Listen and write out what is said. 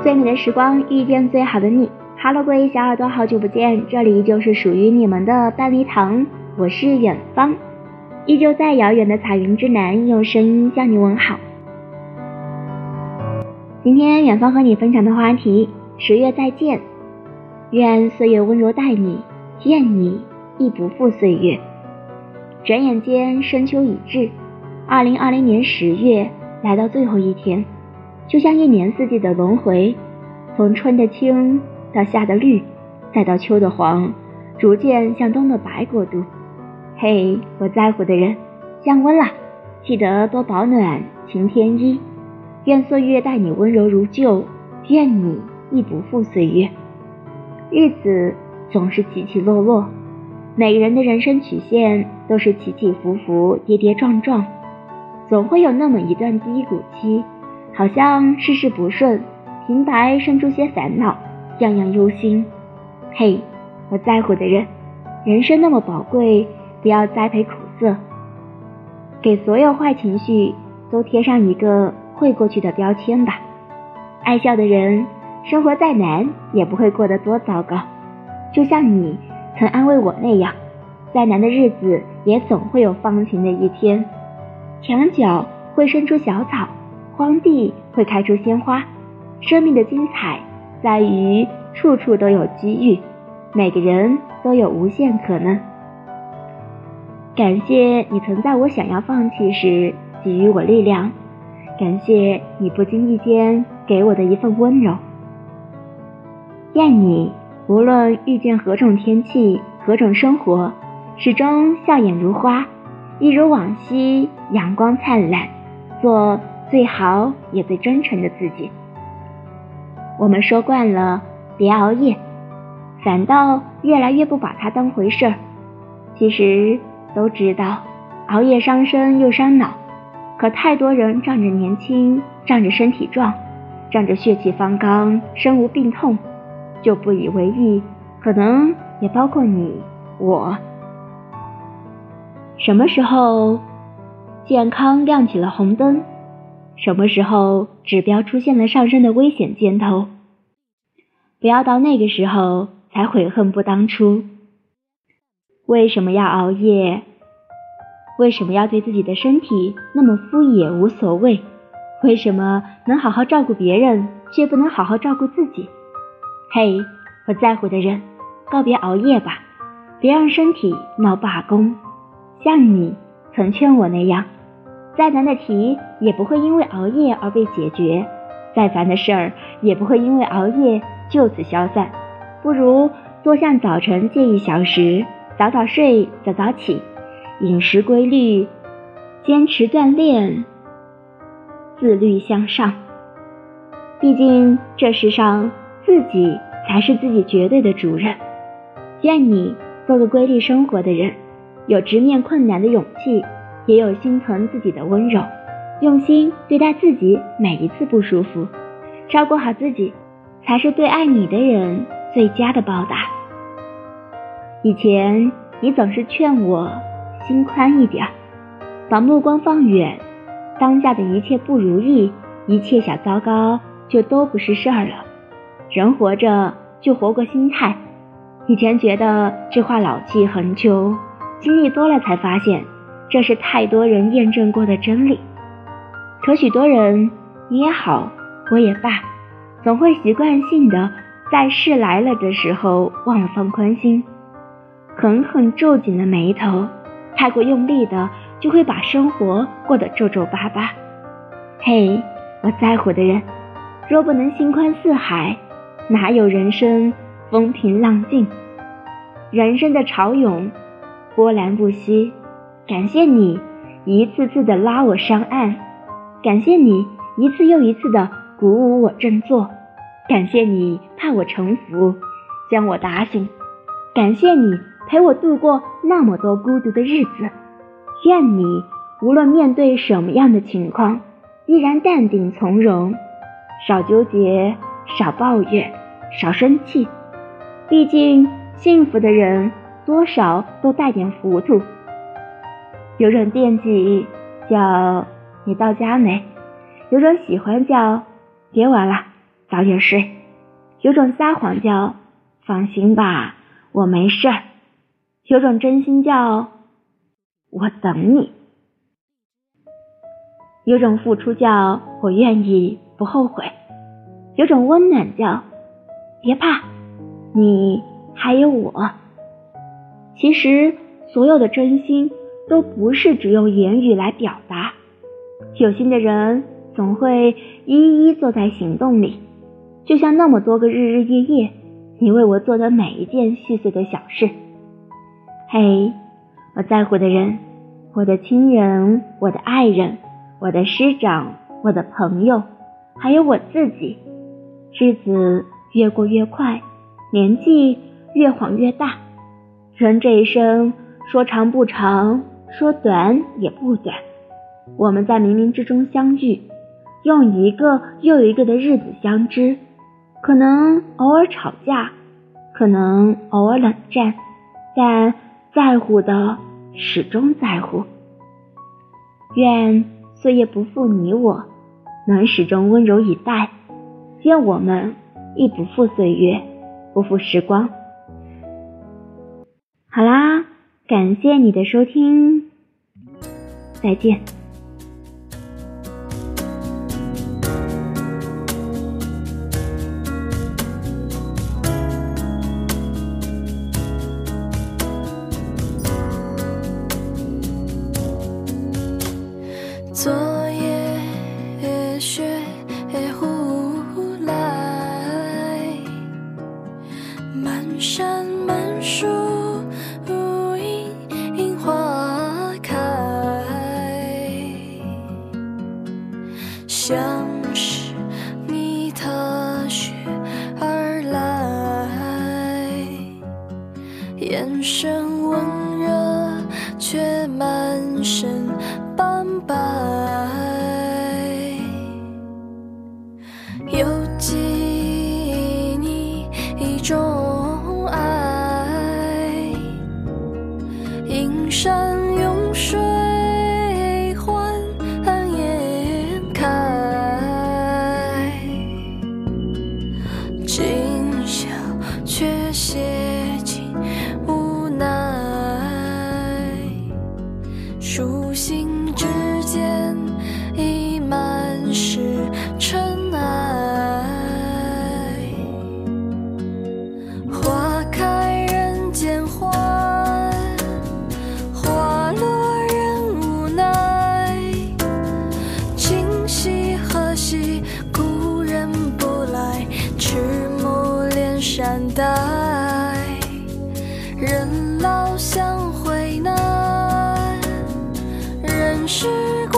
最美的时光遇见最好的你，Hello，各位小耳朵，好久不见，这里就是属于你们的半粒糖，我是远方，依旧在遥远的彩云之南，用声音向你问好。今天远方和你分享的话题，十月再见，愿岁月温柔待你，愿你亦不负岁月。转眼间深秋已至，二零二零年十月来到最后一天。就像一年四季的轮回，从春的青到夏的绿，再到秋的黄，逐渐向冬的白过渡。嘿，我在乎的人，降温了，记得多保暖，勤添衣。愿岁月待你温柔如旧，愿你亦不负岁月。日子总是起起落落，每个人的人生曲线都是起起伏伏、跌跌撞撞，总会有那么一段低谷期。好像事事不顺，平白生出些烦恼，样样忧心。嘿，我在乎的人，人生那么宝贵，不要栽培苦涩，给所有坏情绪都贴上一个会过去的标签吧。爱笑的人，生活再难也不会过得多糟糕。就像你曾安慰我那样，再难的日子也总会有放晴的一天，墙角会生出小草。荒地会开出鲜花，生命的精彩在于处处都有机遇，每个人都有无限可能。感谢你曾在我想要放弃时给予我力量，感谢你不经意间给我的一份温柔。愿你无论遇见何种天气、何种生活，始终笑眼如花，一如往昔阳光灿烂。做。最好也最真诚的自己。我们说惯了别熬夜，反倒越来越不把它当回事儿。其实都知道熬夜伤身又伤脑，可太多人仗着年轻，仗着身体壮，仗着血气方刚，身无病痛，就不以为意。可能也包括你我。什么时候健康亮起了红灯？什么时候指标出现了上升的危险箭头？不要到那个时候才悔恨不当初。为什么要熬夜？为什么要对自己的身体那么敷衍无所谓？为什么能好好照顾别人，却不能好好照顾自己？嘿，我在乎的人，告别熬夜吧，别让身体闹罢工。像你曾劝我那样。再难的题也不会因为熬夜而被解决，再烦的事儿也不会因为熬夜就此消散。不如多向早晨借一小时，早早睡，早早起，饮食规律，坚持锻炼，自律向上。毕竟这世上自己才是自己绝对的主人。愿你做个规律生活的人，有直面困难的勇气。也有心疼自己的温柔，用心对待自己每一次不舒服，照顾好自己，才是对爱你的人最佳的报答。以前你总是劝我心宽一点，把目光放远，当下的一切不如意，一切小糟糕就都不是事儿了。人活着就活过心态。以前觉得这话老气横秋，经历多了才发现。这是太多人验证过的真理，可许多人，你也好，我也罢，总会习惯性的在事来了的时候忘了放宽心，狠狠皱紧了眉头，太过用力的就会把生活过得皱皱巴巴。嘿，我在乎的人，若不能心宽似海，哪有人生风平浪静？人生的潮涌，波澜不息。感谢你一次次的拉我上岸，感谢你一次又一次的鼓舞我振作，感谢你怕我臣服，将我打醒，感谢你陪我度过那么多孤独的日子。愿你无论面对什么样的情况，依然淡定从容，少纠结，少抱怨，少生气。毕竟幸福的人多少都带点糊涂。有人惦记，叫你到家没？有人喜欢叫别玩了，早点睡。有种撒谎叫放心吧，我没事儿；有种真心叫我等你；有种付出叫我愿意不后悔；有种温暖叫别怕，你还有我。其实，所有的真心都不是只用言语来表达，有心的人总会一一做在行动里。就像那么多个日日夜夜，你为我做的每一件细碎的小事。嘿，我在乎的人，我的亲人，我的爱人，我的师长，我的朋友，还有我自己。日子越过越快，年纪越晃越大。人这一生说长不长，说短也不短。我们在冥冥之中相遇，用一个又一个的日子相知。可能偶尔吵架，可能偶尔冷战，但在乎的始终在乎。愿岁月不负你我，能始终温柔以待。愿我们亦不负岁月，不负时光。好啦，感谢你的收听，再见。做温热，却满身斑白。犹记你一种爱，银山心。时光